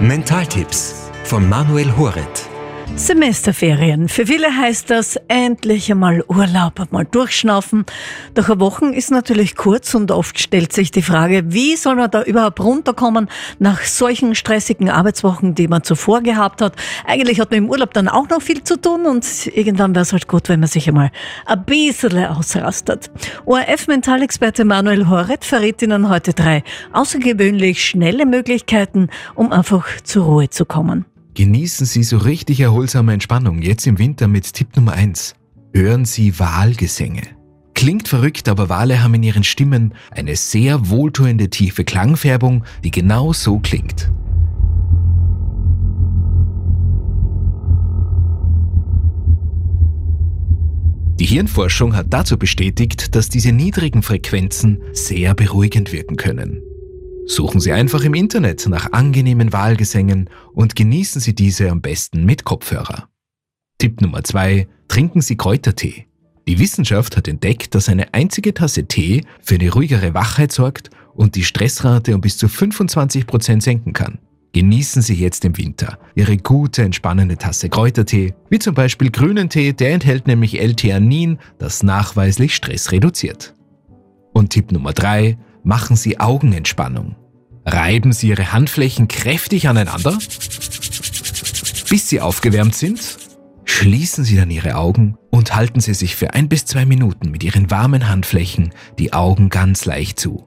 Mentaltipps von Manuel Horet. Semesterferien. Für viele heißt das endlich einmal Urlaub, einmal durchschnaufen. Doch eine Woche ist natürlich kurz und oft stellt sich die Frage, wie soll man da überhaupt runterkommen nach solchen stressigen Arbeitswochen, die man zuvor gehabt hat. Eigentlich hat man im Urlaub dann auch noch viel zu tun und irgendwann wäre es halt gut, wenn man sich einmal ein bisschen ausrastet. ORF-Mentalexperte Manuel Horet verrät Ihnen heute drei außergewöhnlich schnelle Möglichkeiten, um einfach zur Ruhe zu kommen. Genießen Sie so richtig erholsame Entspannung jetzt im Winter mit Tipp Nummer 1. Hören Sie Wahlgesänge. Klingt verrückt, aber Wale haben in ihren Stimmen eine sehr wohltuende tiefe Klangfärbung, die genau so klingt. Die Hirnforschung hat dazu bestätigt, dass diese niedrigen Frequenzen sehr beruhigend wirken können. Suchen Sie einfach im Internet nach angenehmen Wahlgesängen und genießen Sie diese am besten mit Kopfhörer. Tipp Nummer 2. Trinken Sie Kräutertee. Die Wissenschaft hat entdeckt, dass eine einzige Tasse Tee für eine ruhigere Wachheit sorgt und die Stressrate um bis zu 25% senken kann. Genießen Sie jetzt im Winter Ihre gute, entspannende Tasse Kräutertee, wie zum Beispiel grünen Tee, der enthält nämlich L-Theanin, das nachweislich Stress reduziert. Und Tipp Nummer 3. Machen Sie Augenentspannung. Reiben Sie Ihre Handflächen kräftig aneinander, bis sie aufgewärmt sind. Schließen Sie dann Ihre Augen und halten Sie sich für ein bis zwei Minuten mit Ihren warmen Handflächen die Augen ganz leicht zu.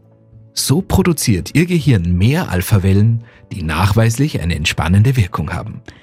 So produziert Ihr Gehirn mehr Alphawellen, die nachweislich eine entspannende Wirkung haben.